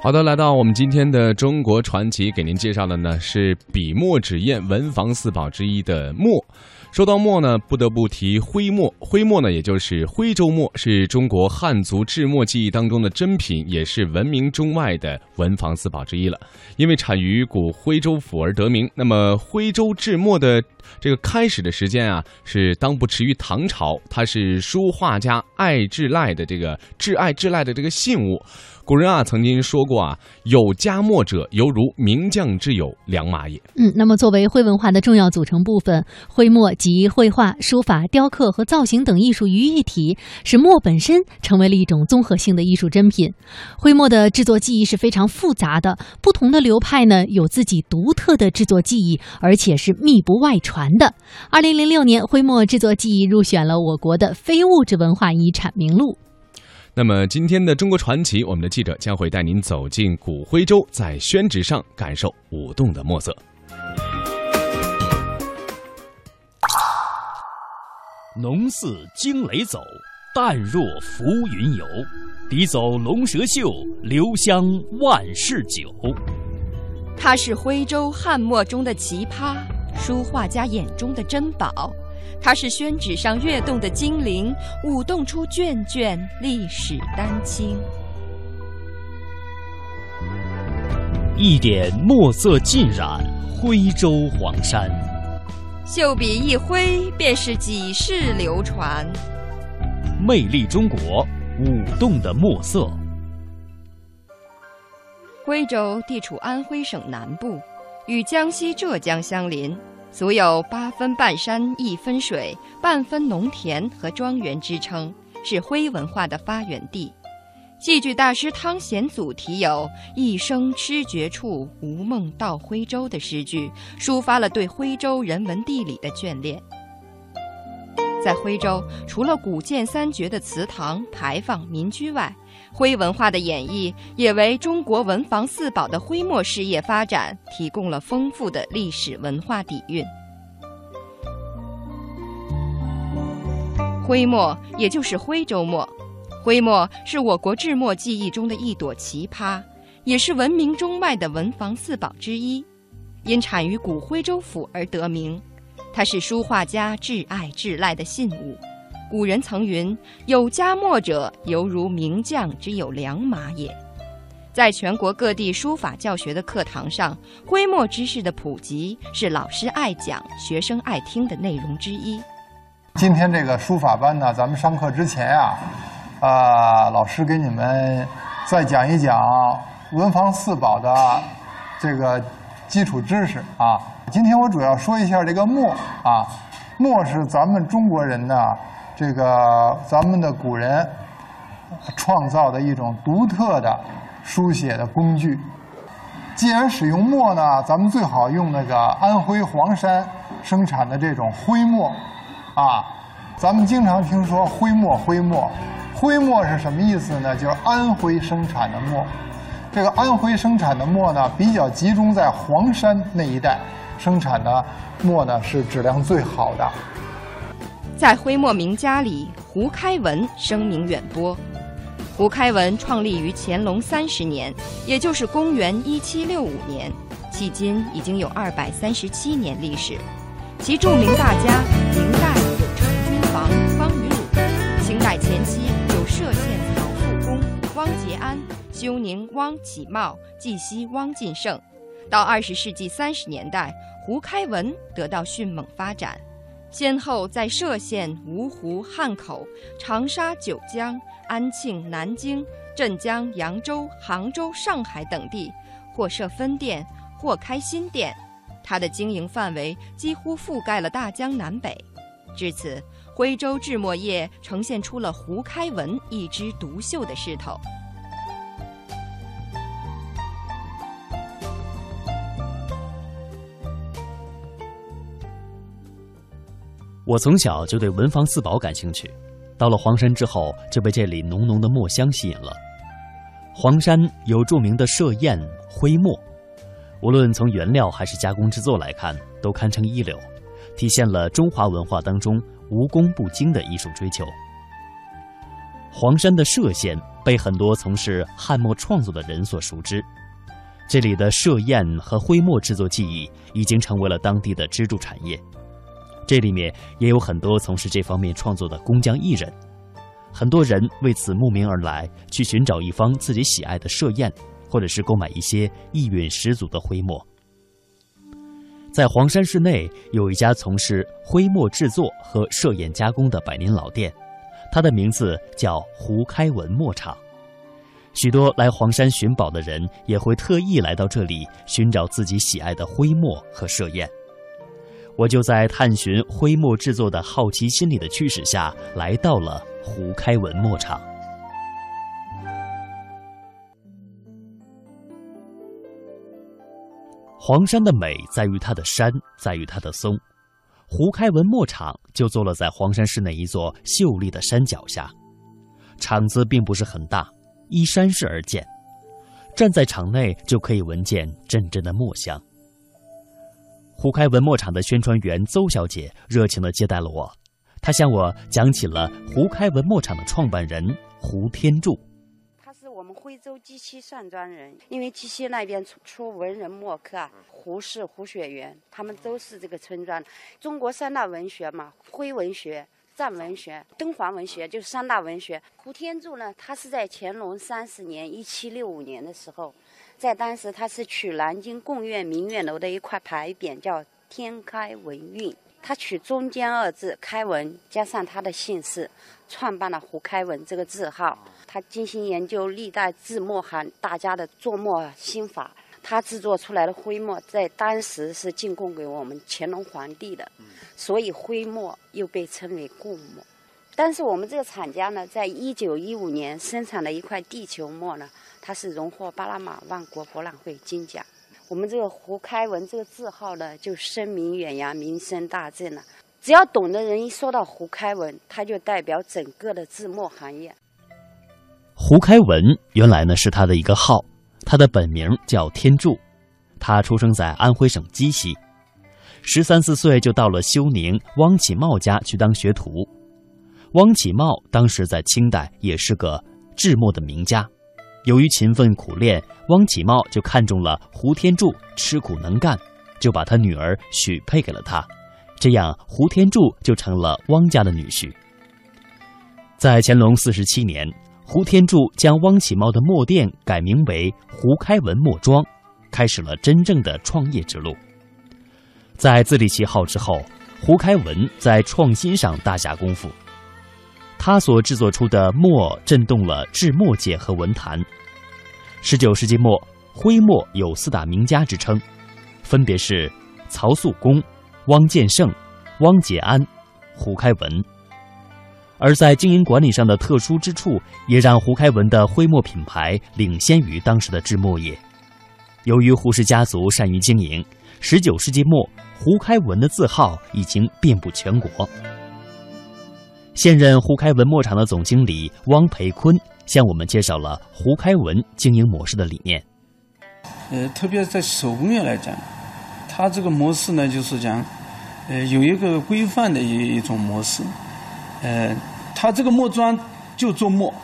好的，来到我们今天的中国传奇，给您介绍的呢是笔墨纸砚文房四宝之一的墨。说到墨呢，不得不提徽墨。徽墨呢，也就是徽州墨，是中国汉族制墨技艺当中的珍品，也是闻名中外的文房四宝之一了。因为产于古徽州府而得名。那么，徽州制墨的这个开始的时间啊，是当不迟于唐朝。它是书画家爱至赖的这个挚爱至赖的这个信物。古人啊曾经说过啊，有家墨者犹如名将之友，良马也。嗯，那么作为徽文化的重要组成部分，徽墨集绘画、书法、雕刻和造型等艺术于一体，使墨本身成为了一种综合性的艺术珍品。徽墨的制作技艺是非常复杂的，不同的流派呢有自己独特的制作技艺，而且是密不外传的。二零零六年，徽墨制作技艺入选了我国的非物质文化遗产名录。那么今天的中国传奇，我们的记者将会带您走进古徽州，在宣纸上感受舞动的墨色。浓似惊雷走，淡若浮云游。笔走龙蛇秀，留香万世久。它是徽州汉墨中的奇葩，书画家眼中的珍宝。它是宣纸上跃动的精灵，舞动出卷卷历史丹青。一点墨色浸染徽州黄山，秀笔一挥，便是几世流传。魅力中国，舞动的墨色。徽州地处安徽省南部，与江西、浙江相邻。足有“八分半山一分水，半分农田和庄园”之称，是徽文化的发源地。戏剧大师汤显祖题有“一生痴绝处，无梦到徽州”的诗句，抒发了对徽州人文地理的眷恋。在徽州，除了古建三绝的祠堂、牌坊、民居外，徽文化的演绎也为中国文房四宝的徽墨事业发展提供了丰富的历史文化底蕴。徽墨也就是徽州墨，徽墨是我国制墨技艺中的一朵奇葩，也是闻名中外的文房四宝之一，因产于古徽州府而得名。它是书画家挚爱挚赖的信物。古人曾云：“有家墨者，犹如名将之有良马也。”在全国各地书法教学的课堂上，徽墨知识的普及是老师爱讲、学生爱听的内容之一。今天这个书法班呢，咱们上课之前啊，啊，老师给你们再讲一讲文房四宝的这个基础知识啊。今天我主要说一下这个墨啊，墨是咱们中国人呢，这个咱们的古人创造的一种独特的书写的工具。既然使用墨呢，咱们最好用那个安徽黄山生产的这种徽墨啊。咱们经常听说徽墨，徽墨，徽墨是什么意思呢？就是安徽生产的墨。这个安徽生产的墨呢，比较集中在黄山那一带。生产的墨呢是质量最好的。在徽墨名家里，胡开文声名远播。胡开文创立于乾隆三十年，也就是公元一七六五年，迄今已经有二百三十七年历史。其著名大家，明代有成均房、方于鲁，清代前期休宁汪启茂、绩溪汪进胜。到二十世纪三十年代。胡开文得到迅猛发展，先后在歙县、芜湖、汉口、长沙、九江、安庆、南京、镇江、扬州、杭州、上海等地，或设分店，或开新店。它的经营范围几乎覆盖了大江南北。至此，徽州制墨业呈现出了胡开文一枝独秀的势头。我从小就对文房四宝感兴趣，到了黄山之后，就被这里浓浓的墨香吸引了。黄山有著名的歙砚徽墨，无论从原料还是加工制作来看，都堪称一流，体现了中华文化当中无工不精的艺术追求。黄山的歙县被很多从事汉墨创作的人所熟知。这里的歙砚和徽墨制作技艺已经成为了当地的支柱产业。这里面也有很多从事这方面创作的工匠艺人，很多人为此慕名而来，去寻找一方自己喜爱的设砚，或者是购买一些意蕴十足的徽墨。在黄山市内有一家从事徽墨制作和设砚加工的百年老店，它的名字叫胡开文墨厂。许多来黄山寻宝的人也会特意来到这里寻找自己喜爱的徽墨和设砚。我就在探寻徽墨制作的好奇心理的驱使下，来到了胡开文墨厂。黄山的美在于它的山，在于它的松。胡开文墨厂就坐落在黄山市内一座秀丽的山脚下，厂子并不是很大。依山势而建，站在场内就可以闻见阵阵的墨香。胡开文墨厂的宣传员邹小姐热情地接待了我，她向我讲起了胡开文墨厂的创办人胡天柱。他是我们徽州鸡西上庄人，因为鸡西那边出出文人墨客啊，胡适、胡雪岩，他们都是这个村庄。中国三大文学嘛，徽文学。藏文学、敦煌文学就是三大文学。胡天柱呢，他是在乾隆三十年（一七六五年）的时候，在当时他是取南京贡院明月楼的一块牌匾，叫“天开文运”。他取中间二字“开文”，加上他的姓氏，创办了胡开文这个字号。他精心研究历代字墨行大家的作墨心法。他制作出来的徽墨，在当时是进贡给我们乾隆皇帝的，所以徽墨又被称为贡墨。但是我们这个厂家呢，在一九一五年生产的一块地球墨呢，它是荣获巴拿马万国博览会金奖。我们这个胡开文这个字号呢，就声名远扬，名声大振了。只要懂的人一说到胡开文，他就代表整个的字墨行业。胡开文原来呢是他的一个号。他的本名叫天柱，他出生在安徽省鸡西，十三四岁就到了休宁汪启茂家去当学徒。汪启茂当时在清代也是个制墨的名家，由于勤奋苦练，汪启茂就看中了胡天柱吃苦能干，就把他女儿许配给了他，这样胡天柱就成了汪家的女婿。在乾隆四十七年。胡天柱将汪启茂的墨店改名为胡开文墨庄，开始了真正的创业之路。在自立其号之后，胡开文在创新上大下功夫。他所制作出的墨震动了制墨界和文坛。十九世纪末，徽墨有四大名家之称，分别是曹素公、汪建胜、汪杰安、胡开文。而在经营管理上的特殊之处，也让胡开文的徽墨品牌领先于当时的制墨业。由于胡氏家族善于经营，十九世纪末，胡开文的字号已经遍布全国。现任胡开文墨厂的总经理汪培坤向我们介绍了胡开文经营模式的理念。呃，特别在手工业来讲，它这个模式呢，就是讲，呃，有一个规范的一一种模式。呃，他这个墨庄就做墨，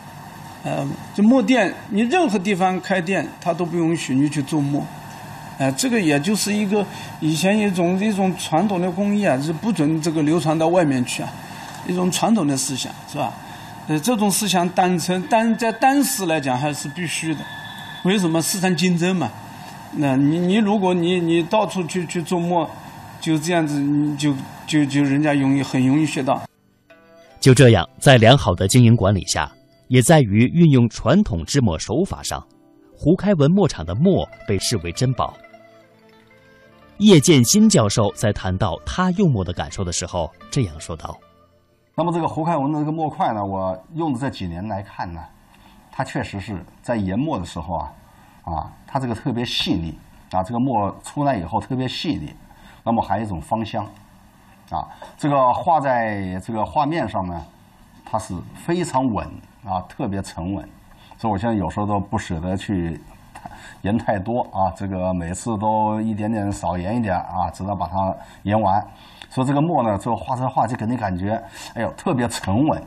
呃，这墨店你任何地方开店，他都不允许你去做墨，呃，这个也就是一个以前一种一种传统的工艺啊，是不准这个流传到外面去啊，一种传统的思想是吧？呃，这种思想当成当在当时来讲还是必须的，为什么市场竞争嘛？那你你如果你你到处去去做墨，就这样子，你就就就人家容易很容易学到。就这样，在良好的经营管理下，也在于运用传统制墨手法上，胡开文墨厂的墨被视为珍宝。叶剑新教授在谈到他用墨的感受的时候，这样说道：“那么这个胡开文的这个墨块呢，我用的这几年来看呢，它确实是在研墨的时候啊，啊，它这个特别细腻啊，这个墨出来以后特别细腻，那么还有一种芳香。”啊，这个画在这个画面上呢，它是非常稳啊，特别沉稳，所以我现在有时候都不舍得去研太多啊，这个每次都一点点少研一点啊，直到把它研完。说这个墨呢，最后画出来画就给你感觉，哎呦，特别沉稳。